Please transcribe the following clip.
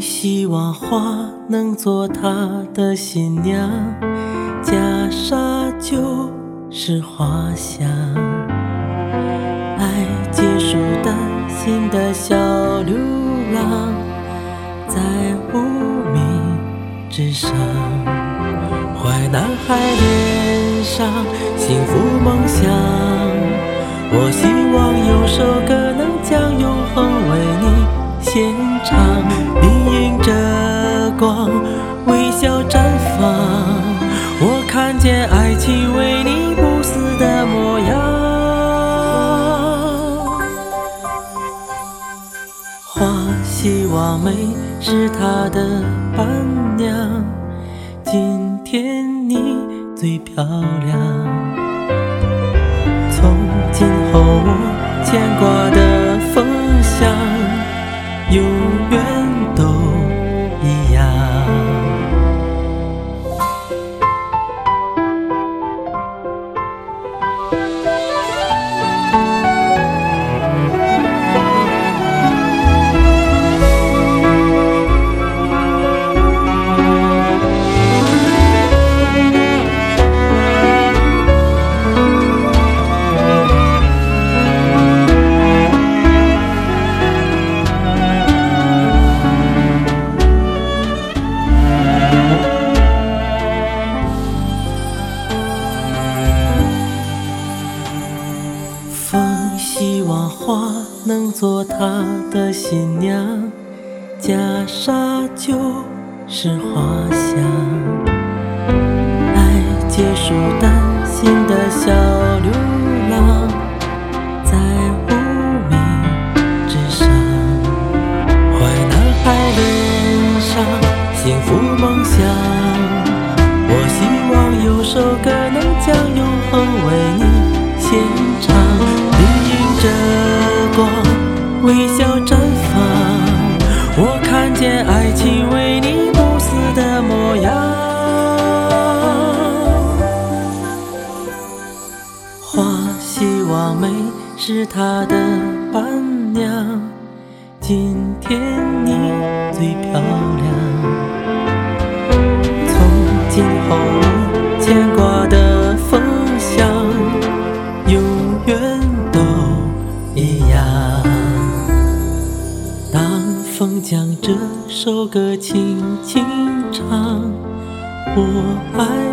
希望花能做他的新娘，袈裟就是花香。爱结束单心的小流浪，在无名之上，坏男孩脸上幸福梦想。我现场，你迎着光微笑绽放，我看见爱情为你不死的模样。花希望美是她的伴娘，今天你最漂亮。从今后我牵挂希望花能做他的新娘，袈裟就是花香。爱结束单行的小流浪，在无名之上，坏男孩脸上幸福梦想。我希望有首歌能将永恒为你献唱，微笑绽放，我看见爱情为你不死的模样。花希望美是她的伴娘，今天你最漂亮。将这首歌轻轻唱，我爱